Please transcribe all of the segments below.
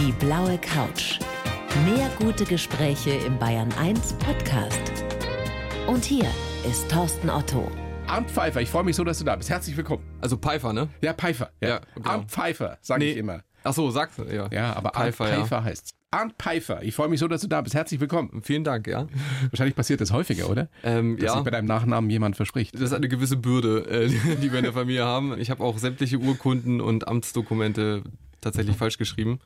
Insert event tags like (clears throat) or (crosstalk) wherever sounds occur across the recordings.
Die blaue Couch. Mehr gute Gespräche im Bayern 1 Podcast. Und hier ist Thorsten Otto. Arndt Pfeiffer, ich freue mich so, dass du da bist. Herzlich willkommen. Also Pfeiffer, ne? Ja, Pfeiffer. Ja, Ja, genau. Arndt Pfeiffer, sage Nee. ich immer. Ach so, sagst du, ja. Ja, aber Pfeiffer, Arndt ja. Pfeiffer heißt's. Arndt Pfeiffer, ich freue mich so, dass du da bist. Herzlich willkommen. Vielen Dank, ja. Wahrscheinlich passiert das häufiger, oder? Ähm, Dass ja. sich bei deinem Nachnamen jemand verspricht. Das ist eine gewisse Bürde, äh, (laughs) die wir in der Familie haben. Ich habe auch sämtliche Urkunden und Amtsdokumente tatsächlich falsch geschrieben.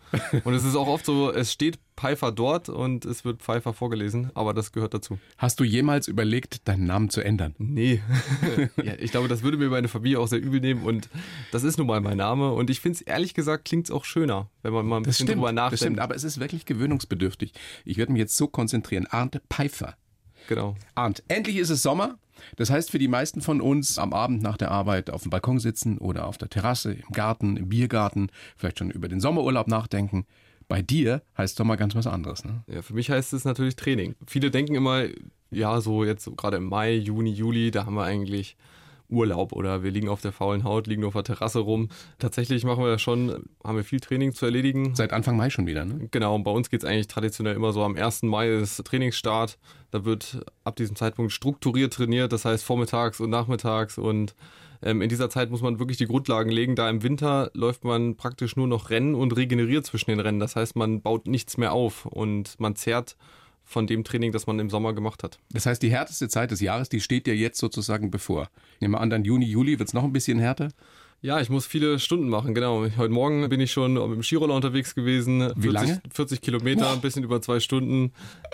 Und es ist auch oft so, es steht Pfeiffer dort und es wird Pfeiffer vorgelesen, aber das gehört dazu. Hast du jemals überlegt, deinen Namen zu ändern? Nee. (laughs) ja, ich glaube, das würde mir meine Familie auch sehr übel nehmen und das ist nun mal mein Name und ich finde es ehrlich gesagt klingt es auch schöner, wenn man mal ein bisschen drüber das nachdenkt. stimmt, aber es ist wirklich gewöhnungsbedürftig. Ich werde mich jetzt so konzentrieren. Arndt Pfeiffer. Genau. Arndt, endlich ist es Sommer. Das heißt für die meisten von uns am Abend nach der Arbeit auf dem Balkon sitzen oder auf der Terrasse, im Garten, im Biergarten, vielleicht schon über den Sommerurlaub nachdenken. Bei dir heißt Sommer ganz was anderes. Ne? Ja, für mich heißt es natürlich Training. Viele denken immer, ja, so jetzt gerade im Mai, Juni, Juli, da haben wir eigentlich Urlaub oder wir liegen auf der faulen Haut, liegen auf der Terrasse rum. Tatsächlich machen wir ja schon, haben wir viel Training zu erledigen. Seit Anfang Mai schon wieder. Ne? Genau, und bei uns geht's eigentlich traditionell immer so am 1. Mai ist Trainingsstart. Da wird ab diesem Zeitpunkt strukturiert trainiert, das heißt vormittags und nachmittags. Und ähm, in dieser Zeit muss man wirklich die Grundlagen legen. Da im Winter läuft man praktisch nur noch Rennen und regeneriert zwischen den Rennen. Das heißt, man baut nichts mehr auf und man zehrt von dem Training, das man im Sommer gemacht hat. Das heißt, die härteste Zeit des Jahres, die steht dir jetzt sozusagen bevor. Ich nehme an, dann Juni, Juli wird's noch ein bisschen härter. Ja, ich muss viele Stunden machen, genau. Heute Morgen bin ich schon mit dem Skiroller unterwegs gewesen. Wie 40, lange? 40 Kilometer, ein bisschen über zwei Stunden.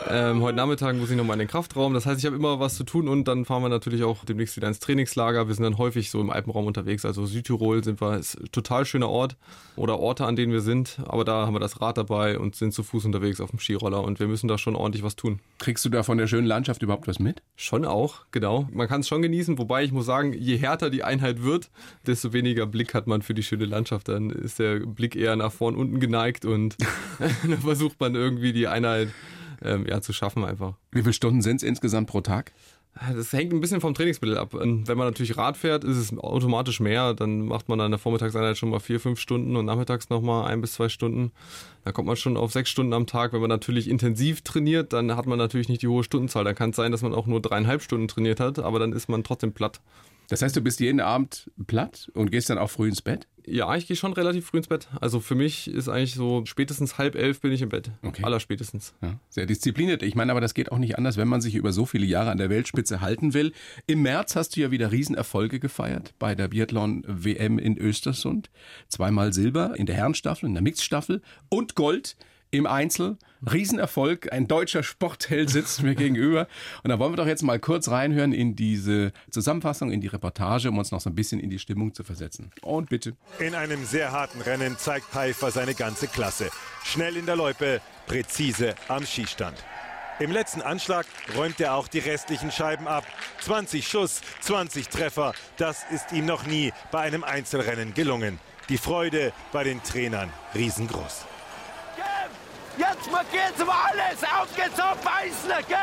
Ähm, heute Nachmittag muss ich nochmal in den Kraftraum. Das heißt, ich habe immer was zu tun und dann fahren wir natürlich auch demnächst wieder ins Trainingslager. Wir sind dann häufig so im Alpenraum unterwegs. Also Südtirol sind wir, ist ein total schöner Ort oder Orte, an denen wir sind. Aber da haben wir das Rad dabei und sind zu Fuß unterwegs auf dem Skiroller und wir müssen da schon ordentlich was tun. Kriegst du da von der schönen Landschaft überhaupt was mit? Schon auch, genau. Man kann es schon genießen, wobei ich muss sagen, je härter die Einheit wird, desto weniger Blick hat man für die schöne Landschaft. Dann ist der Blick eher nach vorn unten geneigt und (laughs) (laughs) dann versucht man irgendwie die Einheit ähm, ja, zu schaffen einfach. Wie viele Stunden sind's insgesamt pro Tag? Das hängt ein bisschen vom Trainingsmittel ab. Ähm, Wenn man natürlich Rad fährt, ist es automatisch mehr. Dann macht man in der Vormittagseinheit schon mal vier, fünf Stunden und nachmittags nochmal ein bis zwei Stunden. Dann kommt man schon auf sechs Stunden am Tag. Wenn man natürlich intensiv trainiert, dann hat man natürlich nicht die hohe Stundenzahl. Dann kann es sein, dass man auch nur dreieinhalb Stunden trainiert hat, aber dann ist man trotzdem platt. Das heißt, du bist jeden Abend platt und gehst dann auch früh ins Bett? Ja, ich gehe schon relativ früh ins Bett. Also für mich ist eigentlich so spätestens halb elf bin ich im Bett. Okay. Allerspätestens. Ja, sehr diszipliniert. Ich meine, aber das geht auch nicht anders, wenn man sich über so viele Jahre an der Weltspitze halten will. Im März hast du ja wieder Riesenerfolge gefeiert bei der Biathlon-WM in Östersund. Zweimal Silber in der Herrenstaffel, in der Mixstaffel und Gold im Einzel. Riesenerfolg. Ein deutscher Sportheld sitzt mir gegenüber. Und da wollen wir doch jetzt mal kurz reinhören in diese Zusammenfassung, in die Reportage, um uns noch so ein bisschen in die Stimmung zu versetzen. Und bitte. In einem sehr harten Rennen zeigt Pfeiffer seine ganze Klasse. Schnell in der Loipe, präzise am Schießstand. Im letzten Anschlag räumt er auch die restlichen Scheiben ab. 20 Schuss, 20 Treffer, das ist ihm noch nie bei einem Einzelrennen gelungen. Die Freude bei den Trainern riesengroß. Jetzt mal geht's um alles! Auf geht's gell?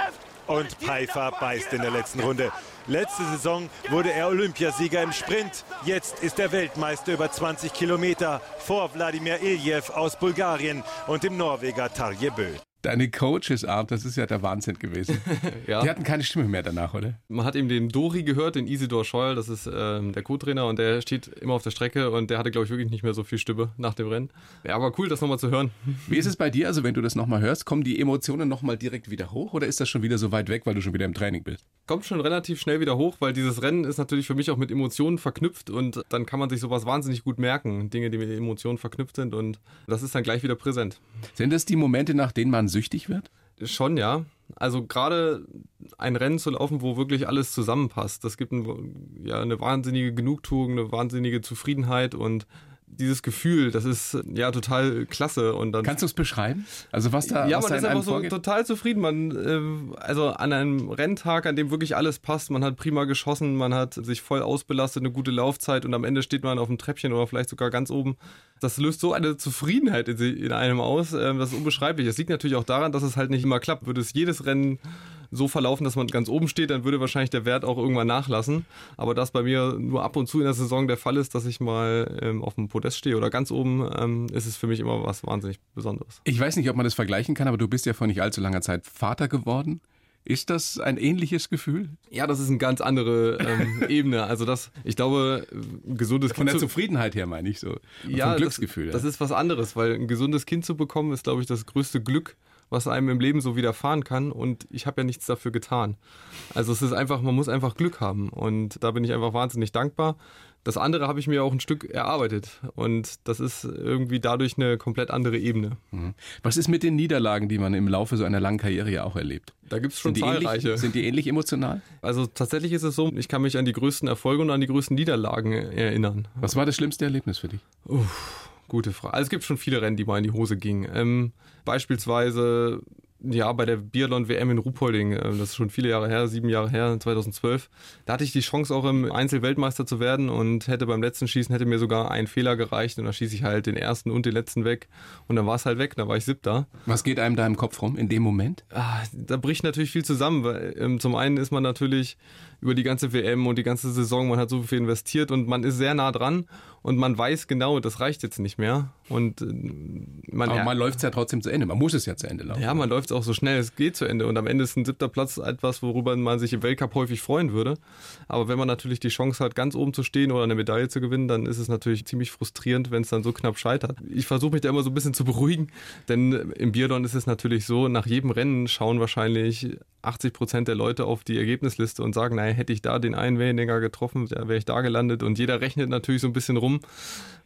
Und Pfeiffer beißt in der letzten Runde. Letzte Saison wurde er Olympiasieger im Sprint. Jetzt ist er Weltmeister über 20 Kilometer vor Wladimir Iljev aus Bulgarien und dem Norweger Tarje Bö. Deine Coaches, Art, das ist ja der Wahnsinn gewesen. (laughs) Ja. Die hatten keine Stimme mehr danach, oder? Man hat eben den Dori gehört, den Isidor Scheuer, das ist ähm, der Co-Trainer und der steht immer auf der Strecke und der hatte, glaube ich, wirklich nicht mehr so viel Stimme nach dem Rennen. Ja, aber cool, das nochmal zu hören. Wie ist es bei dir? Also, wenn du das nochmal hörst, kommen die Emotionen nochmal direkt wieder hoch oder ist das schon wieder so weit weg, weil du schon wieder im Training bist? Kommt schon relativ schnell wieder hoch, weil dieses Rennen ist natürlich für mich auch mit Emotionen verknüpft und dann kann man sich sowas wahnsinnig gut merken. Dinge, die mit Emotionen verknüpft sind und das ist dann gleich wieder präsent. Sind das die Momente, nach denen man süchtig wird? Schon, ja. Also gerade ein Rennen zu laufen, wo wirklich alles zusammenpasst, das gibt ein, ja, eine wahnsinnige Genugtuung, eine wahnsinnige Zufriedenheit und dieses Gefühl, das ist ja total klasse und dann Kannst du es beschreiben? Also was da, ja, was man da ist einfach so vorgeht? total zufrieden. Man, äh, also an einem Renntag, an dem wirklich alles passt, man hat prima geschossen, man hat sich voll ausbelastet, eine gute Laufzeit und am Ende steht man auf dem Treppchen oder vielleicht sogar ganz oben. Das löst so eine Zufriedenheit in, einem aus, das ist unbeschreiblich. Es liegt natürlich auch daran, dass es halt nicht immer klappt. Würde es jedes Rennen so verlaufen, dass man ganz oben steht, dann würde wahrscheinlich der Wert auch irgendwann nachlassen. Aber das bei mir nur ab und zu in der Saison der Fall ist, dass ich mal ähm, auf dem Podest stehe oder ganz oben, ähm, ist es für mich immer was wahnsinnig Besonderes. Ich weiß nicht, ob man das vergleichen kann, aber du bist ja vor nicht allzu langer Zeit Vater geworden. Ist das ein ähnliches Gefühl? Ja, das ist eine ganz andere ähm, (laughs) Ebene. Also das, ich glaube, ein gesundes Von der Kind zu, Zufriedenheit her meine ich so. Und ja, vom Glücksgefühl. Das, das ja. ist was anderes, weil ein gesundes Kind zu bekommen, ist, glaube ich, das größte Glück, was einem im Leben so widerfahren kann. Und ich habe ja nichts dafür getan. Also es ist einfach, man muss einfach Glück haben. Und da bin ich einfach wahnsinnig dankbar. Das andere habe ich mir auch ein Stück erarbeitet. Und das ist irgendwie dadurch eine komplett andere Ebene. Mhm. Was ist mit den Niederlagen, die man im Laufe so einer langen Karriere ja auch erlebt? Da gibt es schon Sind die, zahlreiche. ähnlich, sind die ähnlich emotional? Also tatsächlich ist es so, ich kann mich an die größten Erfolge und an die größten Niederlagen erinnern. Was war das schlimmste Erlebnis für dich? Gute Frage. Also es gibt schon viele Rennen, die mal in die Hose gingen. Ähm, beispielsweise ja, bei der Biathlon-WM in Ruhpolding, äh, das ist schon viele Jahre her, sieben Jahre her, 2012. Da hatte ich die Chance auch im Einzel-Weltmeister zu werden und hätte beim letzten Schießen hätte mir sogar ein Fehler gereicht und da schieße ich halt den ersten und den letzten weg und dann war es halt weg, dann war ich siebter. Was geht einem da im Kopf rum in dem Moment? Ah, da bricht natürlich viel zusammen, weil ähm, zum einen ist man natürlich über die ganze WM und die ganze Saison, man hat so viel investiert und man ist sehr nah dran und man weiß genau, das reicht jetzt nicht mehr und äh, man, Aber man läuft es ja trotzdem zu Ende. Man muss es ja zu Ende laufen. ja, man läuft auch so schnell es geht zu Ende und am Ende ist ein siebter Platz etwas, worüber man sich im Weltcup häufig freuen würde. Aber wenn man natürlich die Chance hat, ganz oben zu stehen oder eine Medaille zu gewinnen, dann ist es natürlich ziemlich frustrierend, wenn es dann so knapp scheitert. Ich versuche mich da immer so ein bisschen zu beruhigen, denn im Biathlon ist es natürlich so, nach jedem Rennen schauen wahrscheinlich 80 Prozent der Leute auf die Ergebnisliste und sagen, naja, hätte ich da den einen weniger getroffen, da wäre ich da gelandet und jeder rechnet natürlich so ein bisschen rum.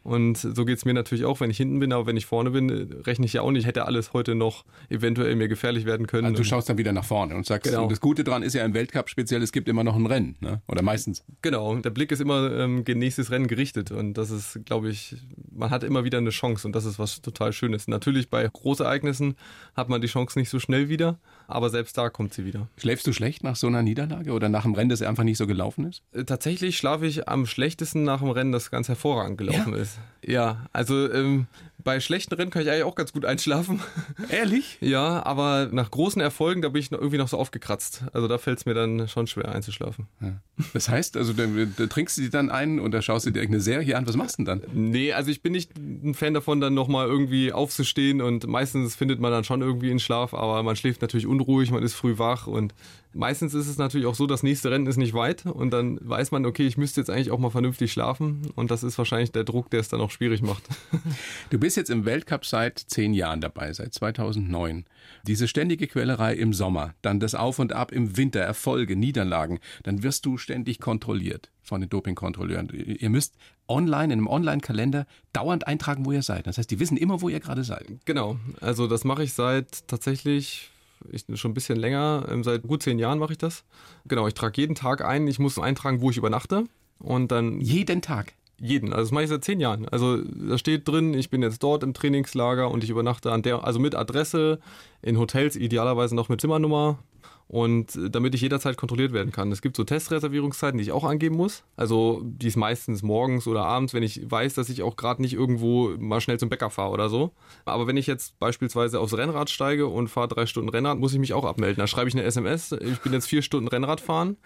Und so geht es mir natürlich auch, wenn ich hinten bin, aber wenn ich vorne bin, rechne ich ja auch nicht, hätte alles heute noch eventuell mir gefährlich werden können. Also du schaust dann wieder nach vorne und sagst, Genau. und das Gute dran ist ja im Weltcup speziell, es gibt immer noch ein Rennen, ne? oder meistens. Genau, der Blick ist immer ähm, gegen nächstes Rennen gerichtet und das ist, glaube ich, man hat immer wieder eine Chance und das ist was total Schönes. Natürlich bei Großereignissen hat man die Chance nicht so schnell wieder, aber selbst da kommt sie wieder. Schläfst du schlecht nach so einer Niederlage oder nach einem Rennen, das einfach nicht so gelaufen ist? Äh, Tatsächlich schlafe ich am schlechtesten nach dem Rennen, das ganz hervorragend gelaufen ist. Ja, also ähm, bei schlechten Rennen kann ich eigentlich auch ganz gut einschlafen. (laughs) Ehrlich? ja, aber nach großen Erfolgen, da bin ich noch irgendwie noch so aufgekratzt. Also da fällt es mir dann schon schwer einzuschlafen. Das heißt, also da, da trinkst du dir dann ein oder schaust du dir irgendeine Serie an, was machst du denn dann? Nee, also ich bin nicht ein Fan davon, dann nochmal irgendwie aufzustehen und meistens findet man dann schon irgendwie einen Schlaf, aber man schläft natürlich unruhig, man ist früh wach und meistens ist es natürlich auch so, das nächste Rennen ist nicht weit und dann weiß man, okay, ich müsste jetzt eigentlich auch mal vernünftig schlafen und das ist wahrscheinlich der Druck, der es dann auch schwierig macht. Du bist jetzt im Weltcup seit zehn Jahren dabei, seit 2009. Diese ständige Quälerei im Sommer, dann das Auf und Ab im Winter, Erfolge, Niederlagen, dann wirst du ständig kontrolliert von den Dopingkontrolleuren. Ihr müsst online, in einem Online-Kalender dauernd eintragen, wo ihr seid. Das heißt, die wissen immer, wo ihr gerade seid. Genau, also das mache ich seit tatsächlich ich, schon ein bisschen länger, ähm, seit gut zehn Jahren mache ich das. Genau, ich trage jeden Tag ein, ich muss eintragen, wo ich übernachte und dann Jeden Tag. Jeden. Also das mache ich seit zehn Jahren. Also da steht drin, ich bin jetzt dort im Trainingslager und ich übernachte an der, also mit Adresse, in Hotels, idealerweise noch mit Zimmernummer. Und äh, damit ich jederzeit kontrolliert werden kann. Es gibt so Testreservierungszeiten, die ich auch angeben muss. Also die ist meistens morgens oder abends, wenn ich weiß, dass ich auch gerade nicht irgendwo mal schnell zum Bäcker fahre oder so. Aber wenn ich jetzt beispielsweise aufs Rennrad steige und fahre drei Stunden Rennrad, muss ich mich auch abmelden. Da schreibe ich eine SMS, ich bin jetzt vier Stunden Rennrad fahren.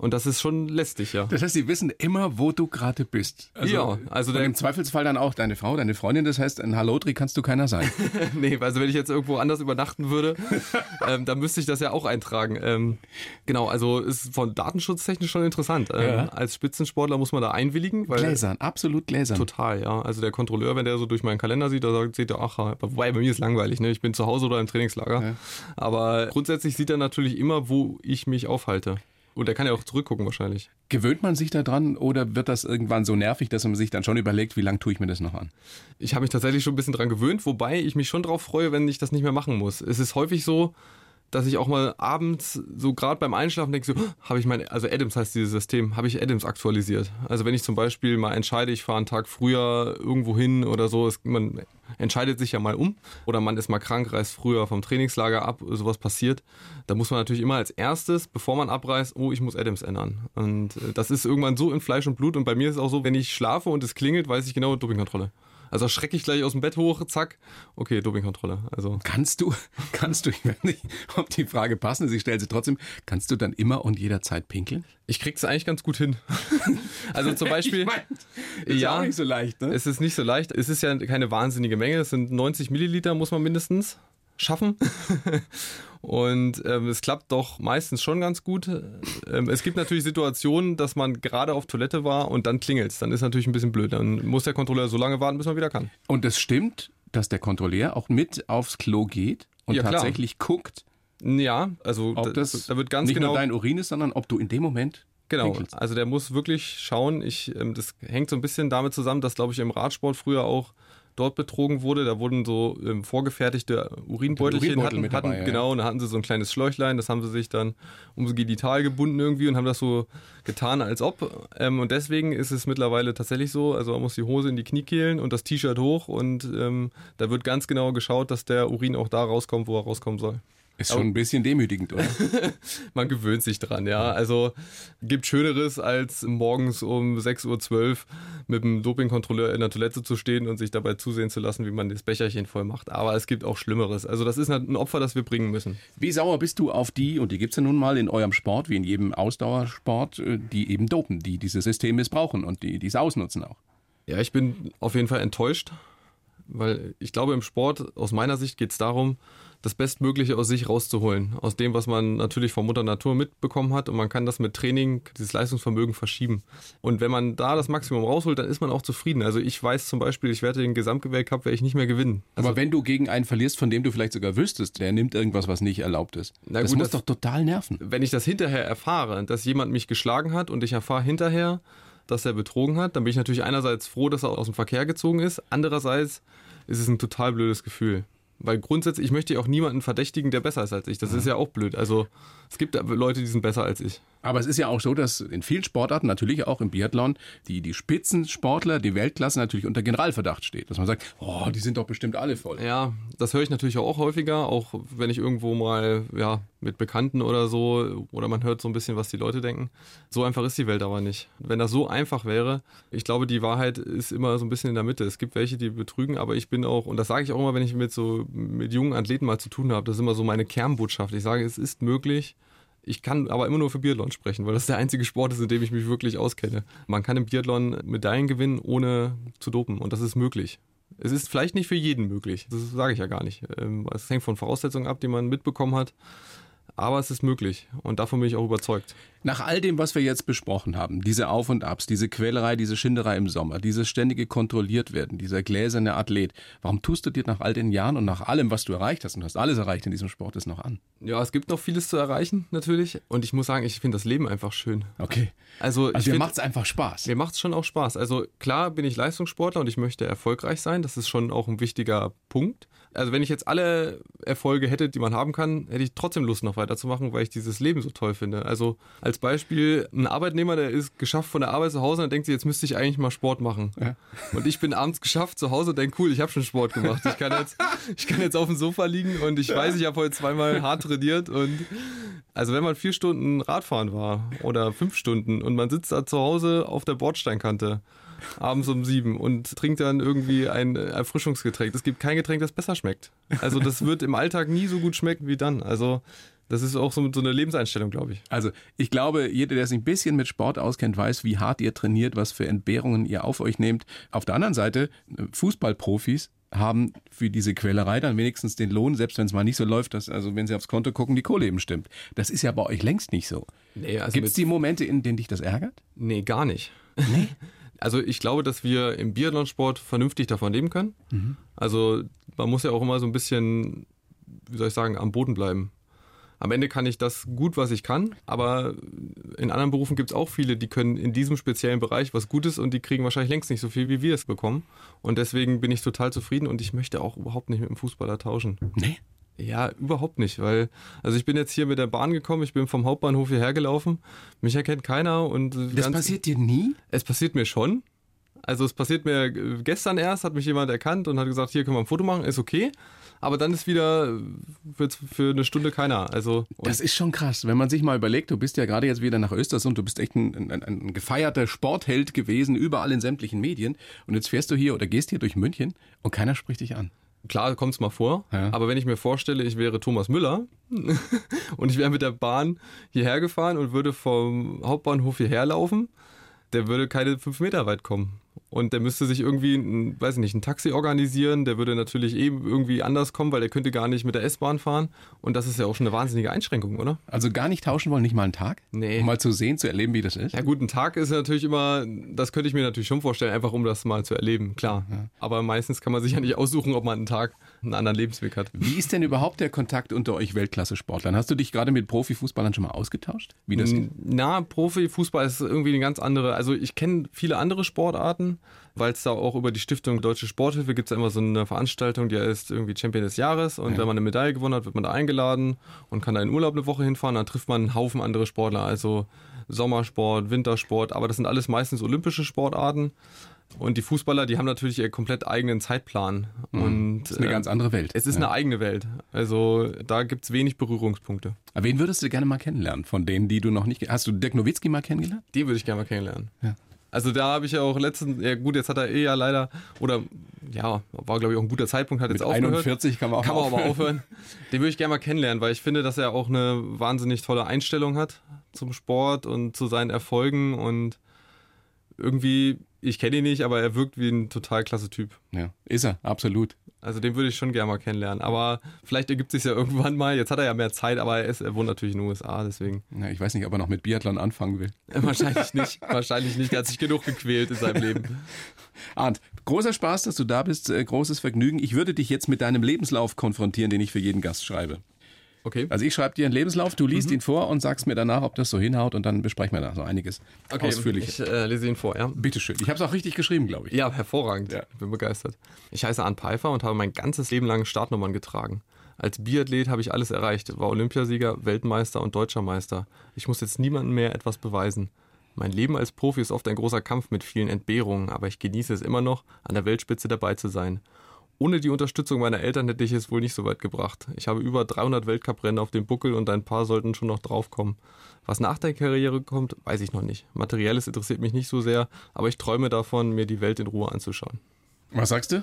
Und das ist schon lästig, ja. Das heißt, sie wissen immer, wo du gerade bist. Ja, also der- im Zweifelsfall dann auch deine Frau, deine Freundin. Das heißt, ein Hallotri kannst du keiner sein. (laughs) Nee, also wenn ich jetzt irgendwo anders übernachten würde, (laughs) ähm, dann müsste ich das ja auch eintragen. Ähm, genau, also ist von datenschutztechnisch schon interessant. Ähm, Ja. Als Spitzensportler muss man da einwilligen, weil Gläsern, absolut gläsern. total, ja. Also der Kontrolleur, wenn der so durch meinen Kalender sieht, da sagt, sieht er, ach, wobei bei mir ist langweilig, ne? Ich bin zu Hause oder im Trainingslager. Ja. Aber grundsätzlich sieht er natürlich immer, wo ich mich aufhalte. Und er kann ja auch zurückgucken wahrscheinlich. Gewöhnt man sich daran oder wird das irgendwann so nervig, dass man sich dann schon überlegt, wie lange tue ich mir das noch an? Ich habe mich tatsächlich schon ein bisschen dran gewöhnt, wobei ich mich schon drauf freue, wenn ich das nicht mehr machen muss. Es ist häufig so, dass ich auch mal abends so gerade beim Einschlafen denke, so, habe ich mein, also Adams heißt dieses System, habe ich Adams aktualisiert. Also wenn ich zum Beispiel mal entscheide, ich fahre einen Tag früher irgendwo hin oder so, es, man entscheidet sich ja mal um oder man ist mal krank, reist früher vom Trainingslager ab, sowas passiert, da muss man natürlich immer als erstes, bevor man abreist, oh, ich muss Adams ändern. Und äh, das ist irgendwann so in Fleisch und Blut und bei mir ist es auch so, wenn ich schlafe und es klingelt, weiß ich genau, Dopingkontrolle. Also schrecke ich gleich aus dem Bett hoch, zack, okay, Dopingkontrolle. Also Kannst du, kannst du, ich weiß nicht, ob die Frage passend ist, ich stelle sie trotzdem, kannst du dann immer und jederzeit pinkeln? ich krieg's eigentlich ganz gut hin. (laughs) also zum (laughs) Beispiel, Ich mein, ist ja auch nicht so leicht, ne? Es ist nicht so leicht. Es ist ja keine wahnsinnige Menge. Es sind 90 Milliliter, muss man mindestens schaffen. (laughs) Und ähm, es klappt doch meistens schon ganz gut. Ähm, es gibt natürlich Situationen, dass man gerade auf Toilette war und dann klingelt Dann ist natürlich ein bisschen blöd. Dann muss der Kontrolleur so lange warten, bis man wieder kann. Und es stimmt, dass der Kontrolleur auch mit aufs Klo geht und Ja, tatsächlich guckt, Ja, also ob da, das da wird ganz nicht genau nur dein Urin ist, sondern ob du in dem Moment Genau, also der muss wirklich schauen. Ich, ähm, das hängt so ein bisschen damit zusammen, dass, glaube ich, im Radsport früher auch dort betrogen wurde. Da wurden so ähm, vorgefertigte Urinbeutelchen Urinbeutel hatten, mit hatten dabei, ja, genau, und da hatten sie so ein kleines Schläuchlein, das haben sie sich dann ums Genital gebunden irgendwie und haben das so getan, als ob. Ähm, und deswegen ist es mittlerweile tatsächlich so, also man muss die Hose in die Kniekehlen und das T-Shirt hoch und ähm, da wird ganz genau geschaut, dass der Urin auch da rauskommt, wo er rauskommen soll. Ist schon ein bisschen demütigend, oder? (laughs) Man gewöhnt sich dran, ja. Also gibt Schöneres, als morgens um 6.12 Uhr mit dem Dopingkontrolleur in der Toilette zu stehen und sich dabei zusehen zu lassen, wie man das Becherchen voll macht. Aber es gibt auch Schlimmeres. Also das ist ein Opfer, das wir bringen müssen. Wie sauer bist du auf die, und die gibt's ja nun mal in eurem Sport, wie in jedem Ausdauersport, äh, die eben dopen, die dieses System missbrauchen und die dies ausnutzen auch? Ja, ich bin auf jeden Fall enttäuscht, weil ich glaube, im Sport, aus meiner Sicht, geht es darum, das Bestmögliche aus sich rauszuholen. Aus dem, was man natürlich von Mutter Natur mitbekommen hat. Und man kann das mit Training, dieses Leistungsvermögen verschieben. Und wenn man da das Maximum rausholt, dann ist man auch zufrieden. Also ich weiß zum Beispiel, ich werde den Gesamtweltcup werde ich nicht mehr gewinnen. Also Aber wenn du gegen einen verlierst, von dem du vielleicht sogar wüsstest, der nimmt irgendwas, was nicht erlaubt ist, Na das gut, muss das- doch total nerven. wenn ich das hinterher erfahre, dass jemand mich geschlagen hat und ich erfahre hinterher, dass er betrogen hat, dann bin ich natürlich einerseits froh, dass er aus dem Verkehr gezogen ist. Andererseits ist es ein total blödes Gefühl. Weil grundsätzlich, ich möchte ja auch niemanden verdächtigen, der besser ist als ich. Das ist ja auch blöd. Also es gibt Leute, die sind besser als ich. Aber es ist ja auch so, dass in vielen Sportarten, natürlich auch im Biathlon, die, die Spitzensportler, die Weltklasse natürlich unter Generalverdacht steht. Dass man sagt, oh, die sind doch bestimmt alle voll. Ja, das höre ich natürlich auch häufiger, auch wenn ich irgendwo mal ja, mit Bekannten oder so, oder man hört so ein bisschen, was die Leute denken. So einfach ist die Welt aber nicht. Wenn das so einfach wäre, ich glaube, die Wahrheit ist immer so ein bisschen in der Mitte. Es gibt welche, die betrügen, aber ich bin auch, und das sage ich auch immer, wenn ich mit so mit jungen Athleten mal zu tun habe, das ist immer so meine Kernbotschaft. Ich sage, es ist möglich, ich kann aber immer nur für Biathlon sprechen, weil das der einzige Sport ist, in dem ich mich wirklich auskenne. Man kann im Biathlon Medaillen gewinnen, ohne zu dopen. Und das ist möglich. Es ist vielleicht nicht für jeden möglich. Das sage ich ja gar nicht. Ähm, Es hängt von Voraussetzungen ab, die man mitbekommen hat. Aber es ist möglich. Und davon bin ich auch überzeugt. Nach all dem, was wir jetzt besprochen haben, diese Auf und Abs, diese Quälerei, diese Schinderei im Sommer, dieses ständige kontrolliert werden, dieser gläserne Athlet, warum tust du dir nach all den Jahren und nach allem, was du erreicht hast, und du hast alles erreicht in diesem Sport, das noch an? Ja, es gibt noch vieles zu erreichen, natürlich. Und ich muss sagen, ich finde das Leben einfach schön. Okay. Also, Also dir find- macht's einfach Spaß. Mir macht es schon auch Spaß. Also klar bin ich Leistungssportler und ich möchte erfolgreich sein. Das ist schon auch ein wichtiger Punkt. Also wenn ich jetzt alle Erfolge hätte, die man haben kann, hätte ich trotzdem Lust noch weiterzumachen, weil ich dieses Leben so toll finde. Also als Beispiel ein Arbeitnehmer, der ist geschafft von der Arbeit zu Hause und denkt sich, jetzt müsste ich eigentlich mal Sport machen. Ja. Und ich bin abends geschafft zu Hause und denke, cool, ich habe schon Sport gemacht. Ich kann jetzt, ich kann jetzt auf dem Sofa liegen und ich weiß, ich habe heute zweimal hart trainiert und also wenn man vier Stunden Radfahren war oder fünf Stunden und man sitzt da zu Hause auf der Bordsteinkante abends um sieben und trinkt dann irgendwie ein Erfrischungsgetränk. Es gibt kein Getränk, das besser schmeckt. Also das wird im Alltag nie so gut schmecken wie dann. Also das ist auch so, so eine Lebenseinstellung, glaube ich. Also ich glaube, jeder, der sich ein bisschen mit Sport auskennt, weiß, wie hart ihr trainiert, was für Entbehrungen ihr auf euch nehmt. Auf der anderen Seite, Fußballprofis haben für diese Quälerei dann wenigstens den Lohn, selbst wenn es mal nicht so läuft, dass, also wenn sie aufs Konto gucken, die Kohle eben stimmt. Das ist ja bei euch längst nicht so. Nee, also Gibt es die Momente, in denen dich das ärgert? Nee, gar nicht. Nee? (laughs) Also ich glaube, dass wir im Biathlonsport vernünftig davon leben können. Also man muss ja auch immer so ein bisschen, wie soll ich sagen, am Boden bleiben. Am Ende kann ich das gut, was ich kann, aber in anderen Berufen gibt es auch viele, die können in diesem speziellen Bereich was Gutes und die kriegen wahrscheinlich längst nicht so viel, wie wir es bekommen. Und deswegen bin ich total zufrieden und ich möchte auch überhaupt nicht mit dem Fußballer tauschen. Nee. Ja, überhaupt nicht, weil, also ich bin jetzt hier mit der Bahn gekommen, ich bin vom Hauptbahnhof hierher gelaufen, mich erkennt keiner und Das passiert dir nie? es passiert mir schon, Also es passiert mir gestern erst, hat mich jemand erkannt und hat gesagt, hier können wir ein Foto machen, ist okay. Aber dann ist wieder für, für eine Stunde keiner. Also das ist schon krass, wenn man sich mal überlegt, du bist ja gerade jetzt wieder nach Östersund, du bist echt ein, ein, ein gefeierter Sportheld gewesen, überall in sämtlichen Medien. Und jetzt fährst du hier oder gehst hier durch München und keiner spricht dich an. Klar, kommt es mal vor. Ja. Aber wenn ich mir vorstelle, ich wäre Thomas Müller (laughs) und ich wäre mit der Bahn hierher gefahren und würde vom Hauptbahnhof hierher laufen, der würde keine fünf Meter weit kommen. Und der müsste sich irgendwie, ein, weiß ich nicht, ein Taxi organisieren. Der würde natürlich eben irgendwie anders kommen, weil der könnte gar nicht mit der S-Bahn fahren. Und das ist ja auch schon eine wahnsinnige Einschränkung, oder? Also gar nicht tauschen wollen, nicht mal einen Tag? Nee. Um mal zu sehen, zu erleben, wie das ist? Ja gut, ein Tag ist natürlich immer, das könnte ich mir natürlich schon vorstellen, einfach um das mal zu erleben, klar. Ja. Aber meistens kann man sich ja nicht aussuchen, ob man einen Tag einen anderen Lebensweg hat. Wie ist denn überhaupt der Kontakt unter euch Weltklasse-Sportlern? Hast du dich gerade mit Profifußballern schon mal ausgetauscht? Wie das Na, Profifußball ist irgendwie eine ganz andere. Also ich kenne viele andere Sportarten weil es da auch über die Stiftung Deutsche Sporthilfe gibt es immer so eine Veranstaltung, die heißt irgendwie Champion des Jahres und ja. wenn man eine Medaille gewonnen hat, wird man da eingeladen und kann da in Urlaub eine Woche hinfahren, dann trifft man einen Haufen andere Sportler, also Sommersport, Wintersport, aber das sind alles meistens olympische Sportarten. Und die Fußballer, die haben natürlich ihren komplett eigenen Zeitplan. Mhm. Und, das ist eine äh, ganz andere Welt. Es ist ja. eine eigene Welt. Also da gibt es wenig Berührungspunkte. Aber wen würdest du gerne mal kennenlernen von denen, die du noch nicht... Hast du Dirk Nowitzki mal kennengelernt? Den würde ich gerne mal kennenlernen. Ja. Also da habe ich ja auch letztens, ja gut, jetzt hat er eh ja leider, oder ja, war glaube ich auch ein guter Zeitpunkt, hat Mit jetzt aufgehört. 41 kann man auch kann man aufhören. aber aufhören. (laughs) Den würde ich gerne mal kennenlernen, weil ich finde, dass er auch eine wahnsinnig tolle Einstellung hat zum Sport und zu seinen Erfolgen und irgendwie, ich kenne ihn nicht, aber er wirkt wie ein total klasse Typ. Ja, ist er, absolut. Also den würde ich schon gerne mal kennenlernen. Aber vielleicht ergibt sich ja irgendwann mal. Jetzt hat er ja mehr Zeit, aber er, ist, er wohnt natürlich in den USA, deswegen. Ja, ich weiß nicht, ob er noch mit Biathlon anfangen will. Wahrscheinlich nicht. (laughs) Wahrscheinlich nicht. Er hat sich genug gequält in seinem Leben. Arndt, großer Spaß, dass du da bist. Äh, großes Vergnügen. Ich würde dich jetzt mit deinem Lebenslauf konfrontieren, den ich für jeden Gast schreibe. Okay. Also ich schreibe dir einen Lebenslauf, du liest mhm. ihn vor und sagst mir danach, ob das so hinhaut und dann besprechen wir da so einiges okay, ausführlich. Ich äh, lese ihn vor, ja. Bitteschön. Ich habe es auch richtig geschrieben, glaube ich. Ja, hervorragend. Ja. Bin begeistert. Ich heiße Arndt Pfeiffer und habe mein ganzes Leben lang Startnummern getragen. Als Biathlet habe ich alles erreicht, war Olympiasieger, Weltmeister und Deutscher Meister. Ich muss jetzt niemandem mehr etwas beweisen. Mein Leben als Profi ist oft ein großer Kampf mit vielen Entbehrungen, aber ich genieße es immer noch, an der Weltspitze dabei zu sein. Ohne die Unterstützung meiner Eltern hätte ich es wohl nicht so weit gebracht. Ich habe über 300 Weltcuprennen auf dem Buckel und ein paar sollten schon noch draufkommen. Was nach der Karriere kommt, weiß ich noch nicht. Materielles interessiert mich nicht so sehr, aber ich träume davon, mir die Welt in Ruhe anzuschauen. Was sagst du?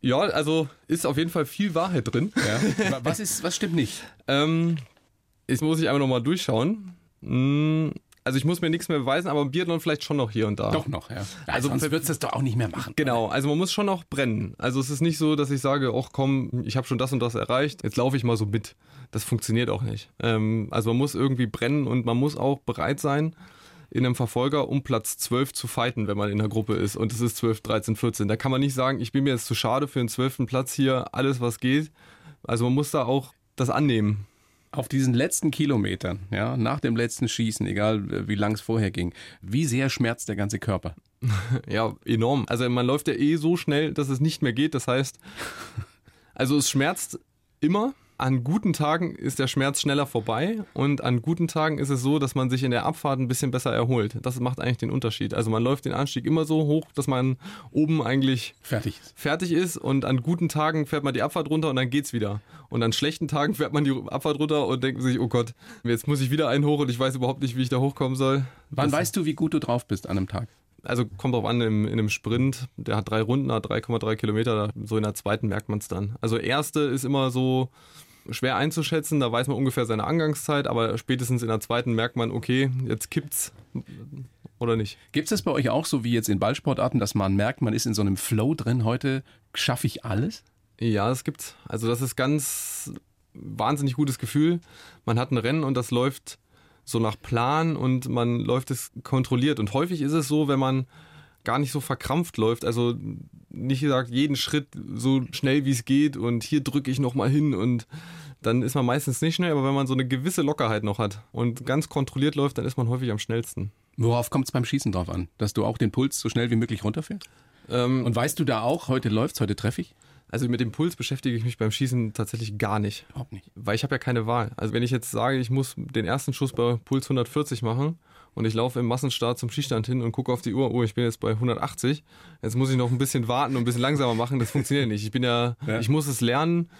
Ja, also ist auf jeden Fall viel Wahrheit drin. Ja. Was, ist, was stimmt nicht? (laughs) ähm, jetzt muss ich einfach nochmal durchschauen. Hm, also ich muss mir nichts mehr beweisen, aber Biathlon vielleicht schon noch hier und da. Doch noch, ja. Also sonst würdest du es doch auch nicht mehr machen. Genau, also man muss schon noch brennen. Also es ist nicht so, dass ich sage, ach komm, ich habe schon das und das erreicht, jetzt laufe ich mal so mit. Das funktioniert auch nicht. Ähm, also man muss irgendwie brennen und man muss auch bereit sein, in einem Verfolger um Platz 12 zu fighten, wenn man in der Gruppe ist. Und es ist 12, 13, 14. Da kann man nicht sagen, ich bin mir jetzt zu schade für den 12. Platz hier, alles was geht. Also man muss da auch das annehmen auf diesen letzten Kilometern, ja, nach dem letzten Schießen, egal wie lang es vorher ging, wie sehr schmerzt der ganze Körper? (laughs) Ja, enorm. Also man läuft ja eh so schnell, dass es nicht mehr geht. Das heißt, also es schmerzt immer, an guten Tagen ist der Schmerz schneller vorbei und an guten Tagen ist es so, dass man sich in der Abfahrt ein bisschen besser erholt. Das macht eigentlich den Unterschied. Also man läuft den Anstieg immer so hoch, dass man oben eigentlich fertig ist. Fertig ist und an guten Tagen fährt man die Abfahrt runter und dann geht's wieder. Und an schlechten Tagen fährt man die Abfahrt runter und denkt sich, oh Gott, jetzt muss ich wieder einen hoch und ich weiß überhaupt nicht, wie ich da hochkommen soll. Wann das weißt du, wie gut du drauf bist an einem Tag? Also kommt drauf an, in, in einem Sprint, der hat drei Runden, hat 3,3 Kilometer, so in der zweiten merkt man es dann. Also erste ist immer so, schwer einzuschätzen. Da weiß man ungefähr seine Angangszeit, aber spätestens in der zweiten merkt man, okay, jetzt kippt's oder nicht. Gibt es das bei euch auch so wie jetzt in Ballsportarten, dass man merkt, man ist in so einem Flow drin, heute schaffe ich alles? Ja, das gibt's. Also das ist ganz wahnsinnig gutes Gefühl. Man hat ein Rennen und das läuft so nach Plan und man läuft es kontrolliert. Und häufig ist es so, wenn man gar nicht so verkrampft läuft. Also nicht gesagt, jeden Schritt so schnell wie es geht und hier drücke ich nochmal hin und dann ist man meistens nicht schnell, aber wenn man so eine gewisse Lockerheit noch hat und ganz kontrolliert läuft, dann ist man häufig am schnellsten. Worauf kommt es beim Schießen drauf an? Dass du auch den Puls so schnell wie möglich runterfährst? Ähm, und weißt du da auch, heute läuft's, heute treffe ich? Also mit dem Puls beschäftige ich mich beim Schießen tatsächlich gar nicht. Überhaupt nicht. Weil ich habe ja keine Wahl. Also wenn ich jetzt sage, ich muss den ersten Schuss bei Puls 140 machen und ich laufe im Massenstart zum Skistand hin und gucke auf die Uhr, oh, ich bin jetzt bei 180. Jetzt muss ich noch ein bisschen warten und ein bisschen langsamer machen. Das funktioniert nicht. Ich bin ja, ja. ich muss es lernen,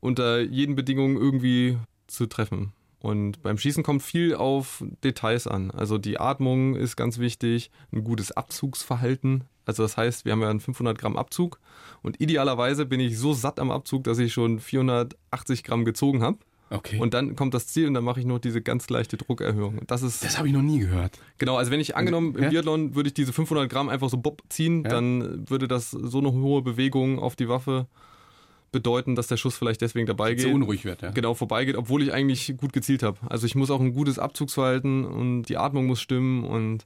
unter jeden Bedingungen irgendwie zu treffen. Und beim Schießen kommt viel auf Details an. Also die Atmung ist ganz wichtig, ein gutes Abzugsverhalten. Also das heißt, wir haben ja einen 500 Gramm Abzug und idealerweise bin ich so satt am Abzug, dass ich schon 480 Gramm gezogen habe. Okay. Und dann kommt das Ziel und dann mache ich noch diese ganz leichte Druckerhöhung. Das ist. Das habe ich noch nie gehört. Genau, also wenn ich angenommen im ja? Biathlon würde ich diese 500 Gramm einfach so bob ziehen, ja? dann würde das so eine hohe Bewegung auf die Waffe bedeuten, dass der Schuss vielleicht deswegen dabei geht. So unruhig wird, ja. Genau, vorbeigeht, obwohl ich eigentlich gut gezielt habe. Also ich muss auch ein gutes Abzugsverhalten und die Atmung muss stimmen und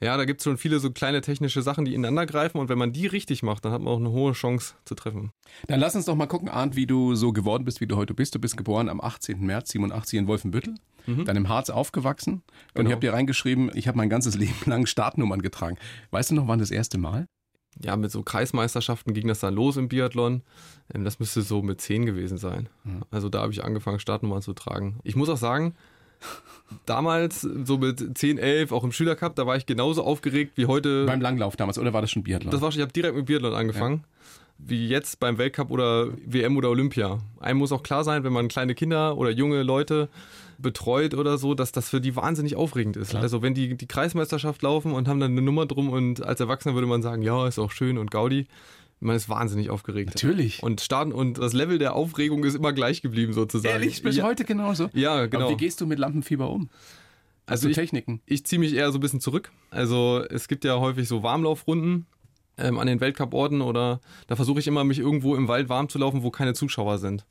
ja, da gibt es schon viele so kleine technische Sachen, die ineinander greifen und wenn man die richtig macht, dann hat man auch eine hohe Chance zu treffen. Dann lass uns doch mal gucken, Arndt, wie du so geworden bist, wie du heute bist. Du bist geboren am 18. März 87 in Wolfenbüttel, mhm. dann im Harz aufgewachsen und genau. ich habe dir reingeschrieben, ich habe mein ganzes (laughs) Leben lang Startnummern getragen. Weißt du noch, wann das erste Mal? Ja, mit so Kreismeisterschaften ging das dann los im Biathlon. Ähm, das müsste so mit 10 gewesen sein. Mhm. Also da habe ich angefangen, Startnummern zu tragen. Ich muss auch sagen, damals, so mit 10, 11, auch im Schülercup, da war ich genauso aufgeregt wie heute. Beim Langlauf damals, oder war das schon Biathlon? Das war schon, ich habe direkt mit Biathlon angefangen. Ja. Wie jetzt beim Weltcup oder WM oder Olympia. Einem muss auch klar sein, wenn man kleine Kinder oder junge Leute betreut oder so, dass das für die wahnsinnig aufregend ist. Klar. Also wenn die die Kreismeisterschaft laufen und haben dann eine Nummer drum und als Erwachsener würde man sagen, ja, ist auch schön und Gaudi. Man ist wahnsinnig aufgeregt. Natürlich. Und starten und das Level der Aufregung ist immer gleich geblieben sozusagen. Ehrlich, bis ja. heute genauso. Ja, genau. Aber wie gehst du mit Lampenfieber um? Also ich, Techniken. Ich ziehe mich eher so ein bisschen zurück. Also es gibt ja häufig so Warmlaufrunden ähm, an den Weltcuporten oder da versuche ich immer mich irgendwo im Wald warm zu laufen, wo keine Zuschauer sind.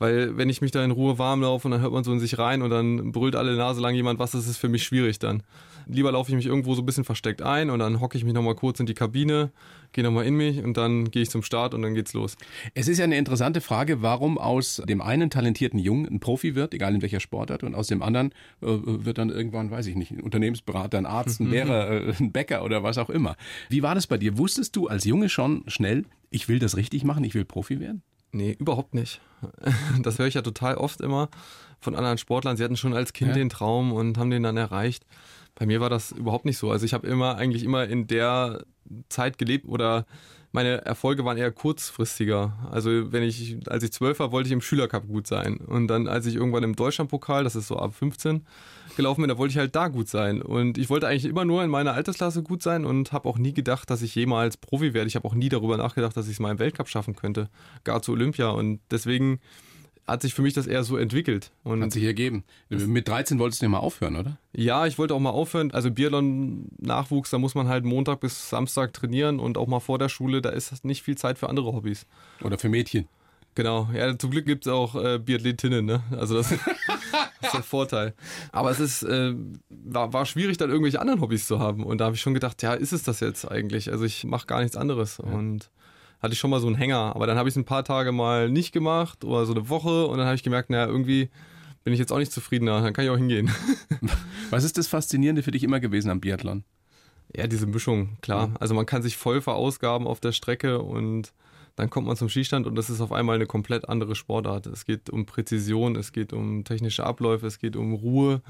Weil wenn ich mich da in Ruhe warm laufe und dann hört man so in sich rein und dann brüllt alle Nase lang jemand was, das ist für mich schwierig dann. Lieber laufe ich mich irgendwo so ein bisschen versteckt ein und dann hocke ich mich nochmal kurz in die Kabine, gehe nochmal in mich und dann gehe ich zum Start und dann geht's los. Es ist ja eine interessante Frage, warum aus dem einen talentierten Jungen ein Profi wird, egal in welcher Sportart, und aus dem anderen äh, wird dann irgendwann, weiß ich nicht, ein Unternehmensberater, ein Arzt, ein (laughs) Lehrer, äh, ein Bäcker oder was auch immer. Wie war das bei dir? Wusstest du als Junge schon schnell, ich will das richtig machen, ich will Profi werden? Nee, überhaupt nicht. (laughs) Das höre ich ja total oft immer von anderen Sportlern. Sie hatten schon als Kind ja. den Traum und haben den dann erreicht. Bei mir war das überhaupt nicht so. Also ich habe immer eigentlich immer in der Zeit gelebt oder meine Erfolge waren eher kurzfristiger. Also wenn ich, als ich zwölf war, wollte ich im Schülercup gut sein. Und dann, als ich irgendwann im Deutschlandpokal, das ist so ab 15, gelaufen bin, da wollte ich halt da gut sein. Und ich wollte eigentlich immer nur in meiner Altersklasse gut sein und habe auch nie gedacht, dass ich jemals Profi werde. Ich habe auch nie darüber nachgedacht, dass ich es mal im Weltcup schaffen könnte. Gar zu Olympia. Und deswegen hat sich für mich das eher so entwickelt. Und hat sich ergeben. Mit 13 wolltest du ja mal aufhören, oder? Ja, ich wollte auch mal aufhören. Also Biathlon-Nachwuchs, da muss man halt Montag bis Samstag trainieren und auch mal vor der Schule, da ist nicht viel Zeit für andere Hobbys. Oder für Mädchen. Genau, ja, zum Glück gibt es auch äh, Biathletinnen, ne? Also das, das, (laughs) ist der Vorteil. Aber es ist, äh, war, war schwierig, dann irgendwelche anderen Hobbys zu haben. Und da habe ich schon gedacht, ja, ist es das jetzt eigentlich? Also ich mache gar nichts anderes. Ja. Und hatte ich schon mal so einen Hänger. Aber dann habe ich es ein paar Tage mal nicht gemacht oder so eine Woche und dann habe ich gemerkt, naja, irgendwie bin ich jetzt auch nicht zufriedener, dann kann ich auch hingehen. (laughs) Was ist das Faszinierende für dich immer gewesen am Biathlon? Ja, diese Mischung, klar. Mhm. Also man kann sich voll verausgaben auf der Strecke und dann kommt man zum Skistand und das ist auf einmal eine komplett andere Sportart. Es geht um Präzision, es geht um technische Abläufe, es geht um Ruhe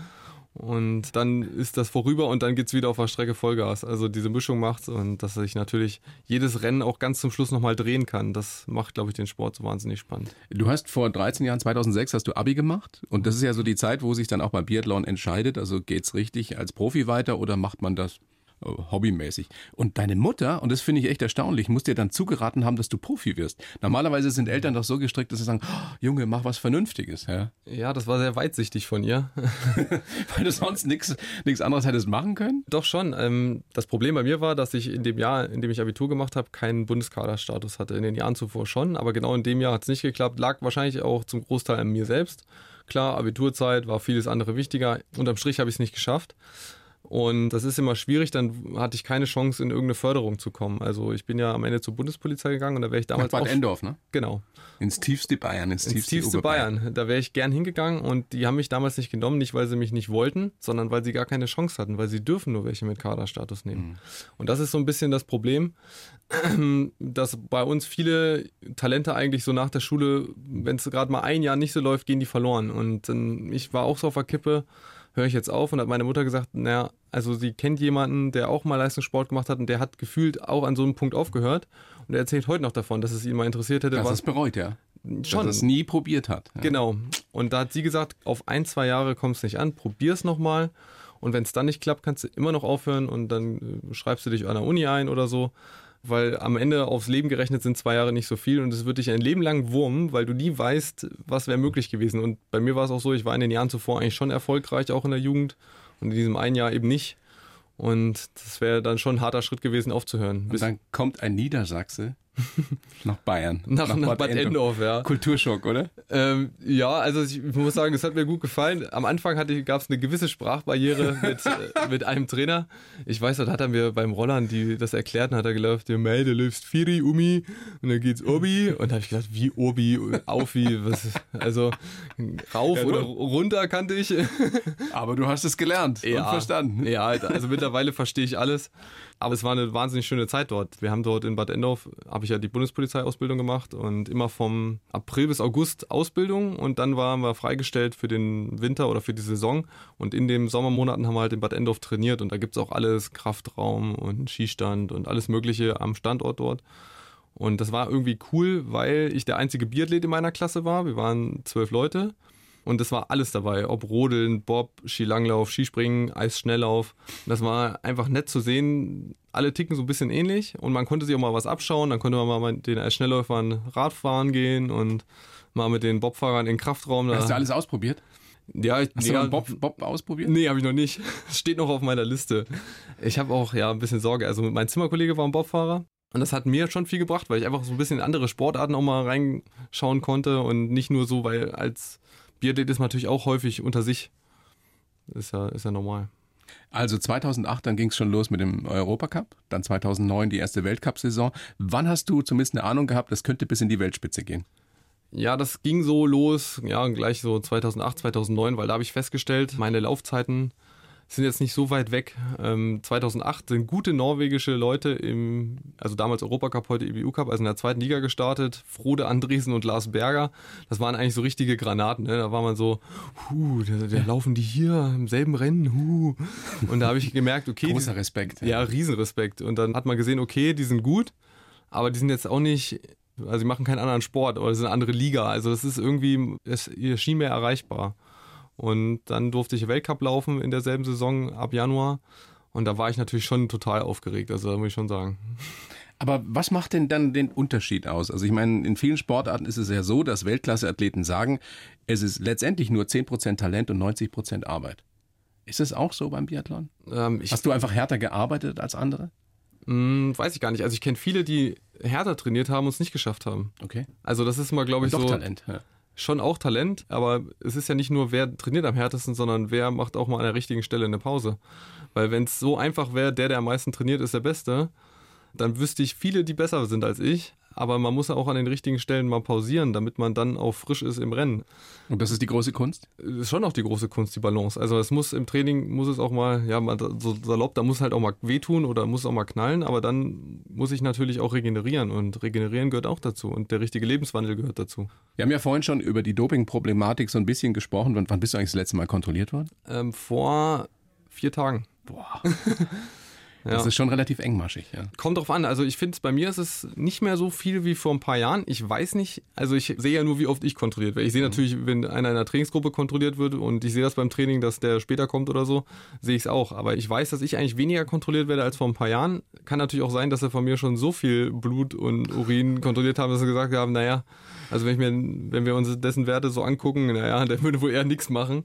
und dann ist das vorüber und dann geht es wieder auf der Strecke Vollgas. Also diese Mischung macht's und dass ich natürlich jedes Rennen auch ganz zum Schluss nochmal drehen kann, das macht, glaube ich, den Sport so wahnsinnig spannend. Du hast vor 13 Jahren, 2006, hast du Abi gemacht und das ist ja so die Zeit, wo sich dann auch beim Biathlon entscheidet, also geht's richtig als Profi weiter oder macht man das hobbymäßig. Und deine Mutter, und das finde ich echt erstaunlich, muss dir dann zugeraten haben, dass du Profi wirst. Normalerweise sind Eltern doch so gestrickt, dass sie sagen, oh, Junge, mach was Vernünftiges. Ja, ja das war sehr weitsichtig von ihr. (laughs) (laughs) Weil du sonst nichts anderes hättest machen können? Doch schon. Ähm, das Problem bei mir war, dass ich in dem Jahr, in dem ich Abitur gemacht habe, keinen Bundeskaderstatus hatte. In den Jahren zuvor schon, aber genau in dem Jahr hat es nicht geklappt. Lag wahrscheinlich auch zum Großteil an mir selbst. Klar, Abiturzeit war vieles andere wichtiger. Unterm Strich habe ich es nicht geschafft. Und das ist immer schwierig, dann hatte ich keine Chance, in irgendeine Förderung zu kommen. Also ich bin ja am Ende zur Bundespolizei gegangen und da wäre ich damals. Nach Bad auch, Endorf, ne? Genau. Ins tiefste Bayern, ins tiefste, ins tiefste Bayern. Da wäre ich gern hingegangen und die haben mich damals nicht genommen, nicht weil sie mich nicht wollten, sondern weil sie gar keine Chance hatten, weil sie dürfen nur welche mit Kaderstatus nehmen. Mhm. Und das ist so ein bisschen das Problem, (clears throat) dass bei uns viele Talente eigentlich so nach der Schule, wenn es gerade mal ein Jahr nicht so läuft, gehen die verloren. Und ich war auch so auf der Kippe höre ich jetzt auf und hat meine Mutter gesagt, naja, also sie kennt jemanden, der auch mal Leistungssport gemacht hat und der hat gefühlt auch an so einem Punkt aufgehört und er erzählt heute noch davon, dass es ihn mal interessiert hätte. Dass er es bereut, ja. schon. Dass er es nie probiert hat. Ja. Genau. Und da hat sie gesagt, auf ein, zwei Jahre kommt es nicht an, probier es nochmal. Und wenn es dann nicht klappt, kannst du immer noch aufhören und dann äh, schreibst du dich an der Uni ein oder so. Weil am Ende aufs Leben gerechnet sind zwei Jahre nicht so viel und es wird dich ein Leben lang wurmen, weil du nie weißt, was wäre möglich gewesen. Und bei mir war es auch so, ich war in den Jahren zuvor eigentlich schon erfolgreich, auch in der Jugend und in diesem einen Jahr eben nicht. Und das wäre dann schon ein harter Schritt gewesen, aufzuhören. Und dann kommt ein Niedersachse (laughs) nach Bayern. nach, nach, Bad, Endorf, ja. Kulturschock, oder? Ähm, ja, also ich muss sagen, es hat mir gut gefallen. Am Anfang gab es eine gewisse Sprachbarriere (laughs) mit, äh, mit einem Trainer. Ich weiß, dort hat er mir beim Rollern die, das erklärt und hat er gelaufen, der Mei, du läufst Firi, Umi und dann geht's Obi. Und da habe ich gedacht, wie Obi, auf wie, was, also rauf ja, oder runter kannte ich. Aber du hast es gelernt ja, und verstanden. Ja, also mittlerweile verstehe ich alles. Aber es war eine wahnsinnig schöne Zeit dort. Wir haben dort in Bad Endorf, habe ich ja die Bundespolizeiausbildung gemacht und immer vom April bis August Ausbildung und dann waren wir freigestellt für den Winter oder für die Saison und in den Sommermonaten haben wir halt in Bad Endorf trainiert und da gibt es auch alles, Kraftraum und Skistand und alles mögliche am Standort dort. Und das war irgendwie cool, weil ich der einzige Biathlet in meiner Klasse war. Wir waren zwölf Leute und das war alles dabei, ob Rodeln, Bob, Skilanglauf, Skispringen, Eisschnelllauf. Das war einfach nett zu sehen. Alle ticken so ein bisschen ähnlich und man konnte sich auch mal was abschauen. Dann konnte man mal mit den Eisschnellläufern Radfahren gehen und mal mit den Bobfahrern in den Kraftraum. Hast du alles ausprobiert? Ja, ich, Hast ja, du Bob, Bob ausprobiert? Nee, habe ich noch nicht. (laughs) Steht noch auf meiner Liste. Ich habe auch ja ein bisschen Sorge. Also mein Zimmerkollege war ein Bobfahrer und das hat mir schon viel gebracht, weil ich einfach so ein bisschen in andere Sportarten auch mal reinschauen konnte und nicht nur so, weil als Biathlet ist natürlich auch häufig unter sich. Ist ja, ist ja normal. Also 2008, dann ging es schon los mit dem Europacup, dann 2009 die erste Weltcup-Saison. Wann hast du zumindest eine Ahnung gehabt, das könnte bis in die Weltspitze gehen? Ja, das ging so los, ja, gleich so 2008, 2009, weil da habe ich festgestellt, meine Laufzeiten sind jetzt nicht so weit weg. Ähm, 2008 sind gute norwegische Leute im, also damals Europacup, heute EBU Cup, also in der zweiten Liga gestartet. Frode Andresen und Lars Berger. Das waren eigentlich so richtige Granaten. Ne? Da war man so, huh, da, da laufen die hier im selben Rennen, huh. Und da habe ich gemerkt, okay. Großer Respekt. Ja, ja, Riesenrespekt. Und dann hat man gesehen, okay, die sind gut, aber die sind jetzt auch nicht also sie machen keinen anderen Sport oder es ist eine andere Liga. Also das ist irgendwie, es schien mir erreichbar. Und dann durfte ich Weltcup laufen in derselben Saison ab Januar. Und da war ich natürlich schon total aufgeregt, also da muss ich schon sagen. Aber was macht denn dann den Unterschied aus? Also ich meine, in vielen Sportarten ist es ja so, dass Weltklasseathleten sagen, es ist letztendlich nur 10% Talent und 90% Arbeit. Ist es auch so beim Biathlon? Ähm, Hast du einfach härter gearbeitet als andere? Hm, weiß ich gar nicht. Also ich kenne viele, die härter trainiert haben und es nicht geschafft haben. Okay. Also das ist mal, glaube ich, Doch so. Talent. Ja schon auch Talent, aber es ist ja nicht nur, wer trainiert am härtesten, sondern wer macht auch mal an der richtigen Stelle eine Pause. Weil wenn es so einfach wäre, der, der am meisten trainiert, ist der Beste, dann wüsste ich viele, die besser sind als ich aber man muss ja auch an den richtigen Stellen mal pausieren, damit man dann auch frisch ist im Rennen. Und das ist die große Kunst? Ist schon auch die große Kunst, die Balance. Also es muss im Training, muss es auch mal, ja, so salopp, da muss halt auch mal wehtun oder muss auch mal knallen, aber dann muss ich natürlich auch regenerieren und regenerieren gehört auch dazu und der richtige Lebenswandel gehört dazu. Wir haben ja vorhin schon über die Doping-Problematik so ein bisschen gesprochen. Wann bist du eigentlich das letzte Mal kontrolliert worden? Ähm, vor vier Tagen. Boah. (laughs) Das ja. ist schon relativ engmaschig, ja. Kommt drauf an. Also ich finde, bei mir ist es nicht mehr so viel wie vor ein paar Jahren. Ich weiß nicht, also ich sehe ja nur, wie oft ich kontrolliert werde. Ich sehe mhm. natürlich, wenn einer in einer Trainingsgruppe kontrolliert wird und ich sehe das beim Training, dass der später kommt oder so, sehe ich es auch. Aber ich weiß, dass ich eigentlich weniger kontrolliert werde als vor ein paar Jahren. Kann natürlich auch sein, dass er von mir schon so viel Blut und Urin kontrolliert haben, dass sie gesagt haben, naja, also wenn, ich mir, wenn wir uns dessen Werte so angucken, naja, der würde wohl eher nichts machen,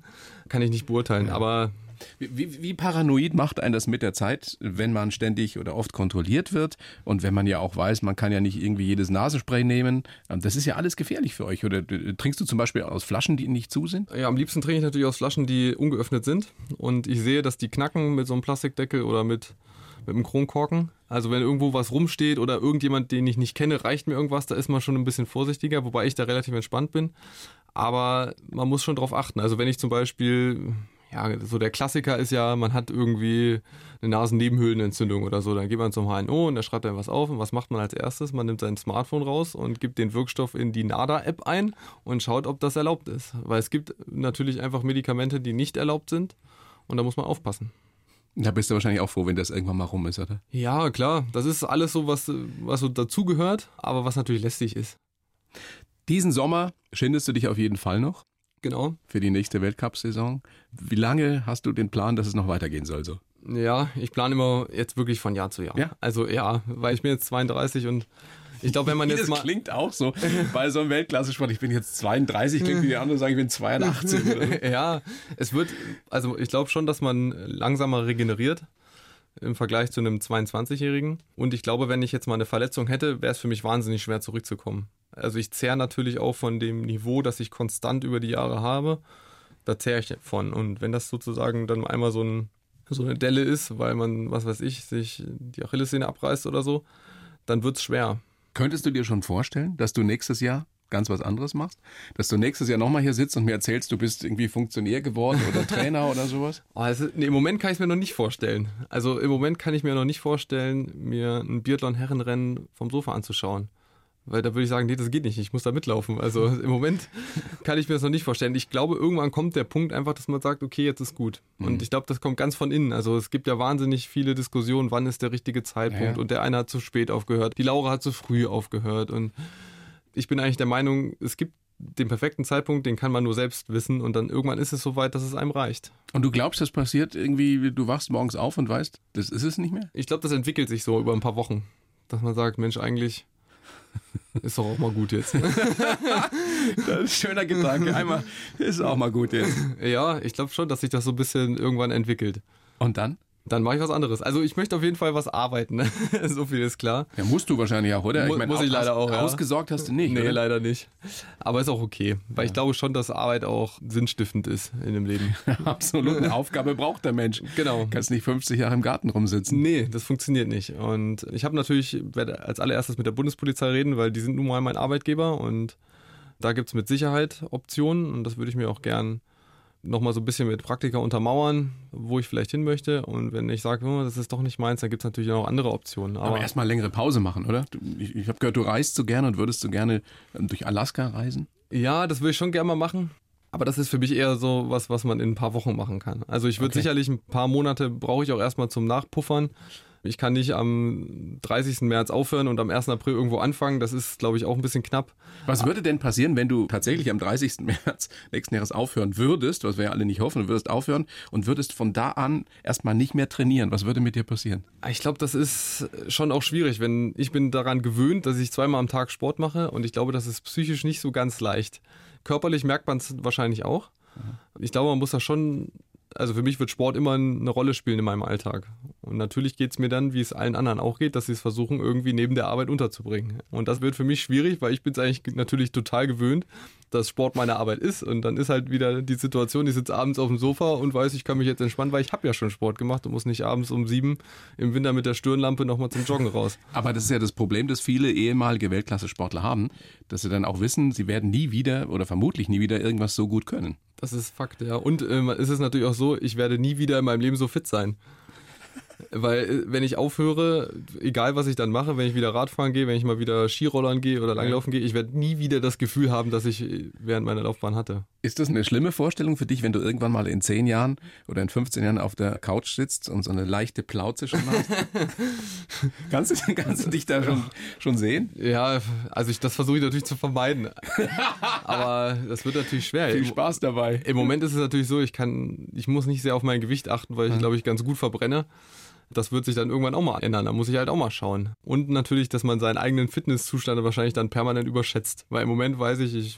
kann ich nicht beurteilen. Aber wie, wie, paranoid macht einen das mit der Zeit, wenn man ständig oder oft kontrolliert wird und wenn man ja auch weiß, man kann ja nicht irgendwie jedes Nasenspray nehmen. Ähm, das ist ja alles gefährlich für euch. Oder trinkst du zum Beispiel aus Flaschen, die nicht zu sind? Ja, am liebsten trinke ich natürlich aus Flaschen, die ungeöffnet sind. Und ich sehe, dass die knacken mit so einem Plastikdeckel oder mit mit einem Kronkorken. Also wenn irgendwo was rumsteht oder irgendjemand, den ich nicht kenne, reicht mir irgendwas, da ist man schon ein bisschen vorsichtiger, wobei ich da relativ entspannt bin. Aber man muss schon drauf achten. Also wenn ich zum Beispiel ja, so der Klassiker ist ja, man hat irgendwie eine Nasennebenhöhlenentzündung oder so. Dann geht man zum HNO und der schreibt dann was auf. Und was macht man als erstes? Man nimmt sein Smartphone raus und gibt den Wirkstoff in die NADA-App ein und schaut, ob das erlaubt ist. Weil es gibt natürlich einfach Medikamente, die nicht erlaubt sind. Und da muss man aufpassen. Da bist du wahrscheinlich auch froh, wenn das irgendwann mal rum ist, oder? Ja, klar. Das ist alles so, was, was so dazugehört, aber was natürlich lästig ist. Diesen Sommer schindest du dich auf jeden Fall noch Genau. für die nächste Weltcup-Saison. Wie lange hast du den Plan, dass es noch weitergehen soll? So? Ja, ich plane immer jetzt wirklich von Jahr zu Jahr. Ja? Also ja, weil ich bin jetzt 32 und ich glaube, wenn man (laughs) jetzt das mal. klingt auch so bei so einem Weltklasse-Sport. Ich bin jetzt 32, klingt wie die anderen sagen, ich bin 82. oder? (laughs) ja, es wird, also ich glaube schon, dass man langsamer regeneriert im Vergleich zu einem 22-Jährigen. Und ich glaube, wenn ich jetzt mal eine Verletzung hätte, wäre es für mich wahnsinnig schwer zurückzukommen. Also ich zehre natürlich auch von dem Niveau, das ich konstant über die Jahre habe. Da zehre ich von. Und wenn das sozusagen dann einmal so, ein, so eine Delle ist, weil man, was weiß ich, sich die Achillessehne abreißt oder so, dann wird es schwer. Könntest du dir schon vorstellen, dass du nächstes Jahr ganz was anderes machst? Dass du nächstes Jahr nochmal hier sitzt und mir erzählst, du bist irgendwie Funktionär geworden oder (laughs) Trainer oder sowas? Also, nee, Im Moment kann ich es mir noch nicht vorstellen. Also im Moment kann ich mir noch nicht vorstellen, mir ein Biathlon-Herrenrennen vom Sofa anzuschauen. Weil da würde ich sagen, nee, das geht nicht, ich muss da mitlaufen. Also (laughs) im Moment kann ich mir das noch nicht vorstellen. Ich glaube, irgendwann kommt der Punkt einfach, dass man sagt, okay, jetzt ist gut. Und ich glaube, das kommt ganz von innen. Also es gibt ja wahnsinnig viele Diskussionen, wann ist der richtige Zeitpunkt. Ja. Und der eine hat zu spät aufgehört, die Laura hat zu früh aufgehört. Und ich bin eigentlich der Meinung, es gibt den perfekten Zeitpunkt, den kann man nur selbst wissen. Und dann irgendwann ist es so weit, dass es einem reicht. Und du glaubst, das passiert irgendwie, du wachst morgens auf und weißt, das ist es nicht mehr? Ich glaube, das entwickelt sich so über ein paar Wochen, dass man sagt, Mensch, eigentlich ist doch auch mal gut jetzt. (laughs) Das ist ein schöner Gedanke. Einmal ist auch mal gut jetzt. ja, ich glaube schon, dass sich das so ein bisschen irgendwann entwickelt. Und dann? Dann mache ich was anderes. Also ich möchte auf jeden Fall was arbeiten. ne? (laughs) so viel ist klar. Ja, musst du wahrscheinlich auch, oder? Mu- muss ich leider auch, ja. Ausgesorgt hast du nicht, nee, oder? leider nicht. Aber ist auch okay, weil ich glaube schon, dass Arbeit auch sinnstiftend ist in dem Leben. (laughs) Absolut. Eine Aufgabe braucht der Mensch. Genau. Du kannst nicht 50 Jahre im Garten rumsitzen. Nee, das funktioniert nicht. Und ich habe natürlich, werde als allererstes mit der Bundespolizei reden, weil die sind nun mal mein Arbeitgeber und da gibt es mit Sicherheit Optionen und das würde ich mir auch gern nochmal so ein bisschen mit Praktika untermauern, wo ich vielleicht hin möchte. Und wenn ich sage, oh, das ist doch nicht meins, dann gibt es natürlich auch andere Optionen. Aber erstmal längere Pause machen, oder? Ich ich habe gehört, du reist so gerne und würdest so gerne ähm, durch Alaska reisen. Ja, das würde ich schon gerne mal machen. Aber das ist für mich eher so was, was man in ein paar Wochen machen kann. Also ich würde Okay. sicherlich ein paar Monate brauche ich auch erstmal zum Nachpuffern. Ich kann nicht am 30. März aufhören und am 1. April irgendwo anfangen. Das ist, glaube ich, auch ein bisschen knapp. Was würde denn passieren, wenn du tatsächlich am 30. März nächsten Jahres aufhören würdest, was wir ja alle nicht hoffen, du würdest aufhören und würdest von da an erstmal nicht mehr trainieren? Was würde mit dir passieren? Ich glaube, das ist schon auch schwierig, wenn ich bin daran gewöhnt, dass ich zweimal am Tag Sport mache und ich glaube, das ist psychisch nicht so ganz leicht. Körperlich merkt man es wahrscheinlich auch. Ich glaube, man muss da schon, also für mich wird Sport immer eine Rolle spielen in meinem Alltag. Und natürlich geht es mir dann, wie es allen anderen auch geht, dass sie es versuchen, irgendwie neben der Arbeit unterzubringen. Und das wird für mich schwierig, weil ich bin es eigentlich natürlich total gewöhnt, dass Sport meine Arbeit ist. Und dann ist halt wieder die Situation, ich sitze abends auf dem Sofa und weiß, ich kann mich jetzt entspannen, weil ich habe ja schon Sport gemacht und muss nicht abends um sieben im Winter mit der Stirnlampe nochmal zum Joggen raus. (laughs) Aber das ist ja das Problem, das viele ehemalige Weltklasse-Sportler haben, dass sie dann auch wissen, sie werden nie wieder oder vermutlich nie wieder irgendwas so gut können. Das ist Fakt, ja. Und ähm, es ist natürlich auch so, ich werde nie wieder in meinem Leben so fit sein. Weil äh, wenn ich aufhöre, egal was ich dann mache, wenn ich wieder Radfahren gehe, wenn ich mal wieder Skirollern gehe oder Langlaufen gehe, ich werde nie wieder das Gefühl haben, das ich äh, während meiner Laufbahn hatte. Ist das eine schlimme Vorstellung für dich, wenn du irgendwann mal in 10 Jahren oder in 15 Jahren auf der Couch sitzt und so eine leichte Plauze schon hast? (laughs) kannst, du, kannst du dich da schon, schon sehen? Ja, also ich, das versuche ich natürlich zu vermeiden. Aber das wird natürlich schwer. Viel Spaß dabei. Im Moment ist es natürlich so, ich kann, ich muss nicht sehr auf mein Gewicht achten, weil ich glaube ich ganz gut verbrenne. Das wird sich dann irgendwann auch mal ändern. Da muss ich halt auch mal schauen. Und natürlich, dass man seinen eigenen Fitnesszustand wahrscheinlich dann permanent überschätzt. Weil im Moment weiß ich, ich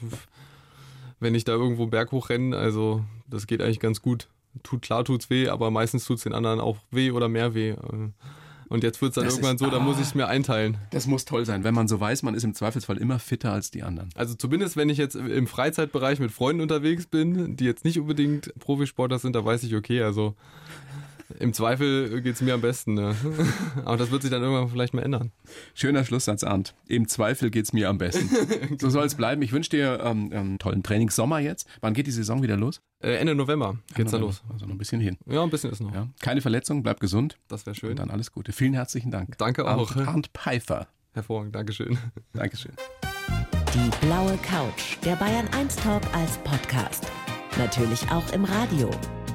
wenn ich da irgendwo einen Berg hochrenne, also das geht eigentlich ganz gut. Tut klar, tut's weh, aber meistens tut's den anderen auch weh oder mehr weh. Und jetzt wird's dann Das irgendwann ist- so, da muss ah. ich es mir einteilen. Das muss toll sein, wenn man so weiß, man ist im Zweifelsfall immer fitter als die anderen. Also zumindest, wenn ich jetzt im Freizeitbereich mit Freunden unterwegs bin, die jetzt nicht unbedingt Profisportler sind, da weiß ich, okay, also im Zweifel geht's mir am besten. Ne? (laughs) Aber das wird sich dann irgendwann vielleicht mal ändern. Schöner Schlusssatz, Arndt. Im Zweifel geht's mir am besten. (laughs) so soll es bleiben. Ich wünsche dir ähm, einen tollen Trainingssommer jetzt. Wann geht die Saison wieder los? Äh, Ende November geht's dann los. Also noch ein bisschen hin. Ja, ein bisschen ist noch. Ja. Keine Verletzung, bleib gesund. Das wäre Und schön. dann alles Gute. Vielen herzlichen Dank. Danke auch. Arndt, Arndt Pfeiffer. Hervorragend, Dankeschön. (laughs) Dankeschön. Die blaue Couch, der Bayern 1 Talk als Podcast. Natürlich auch im Radio.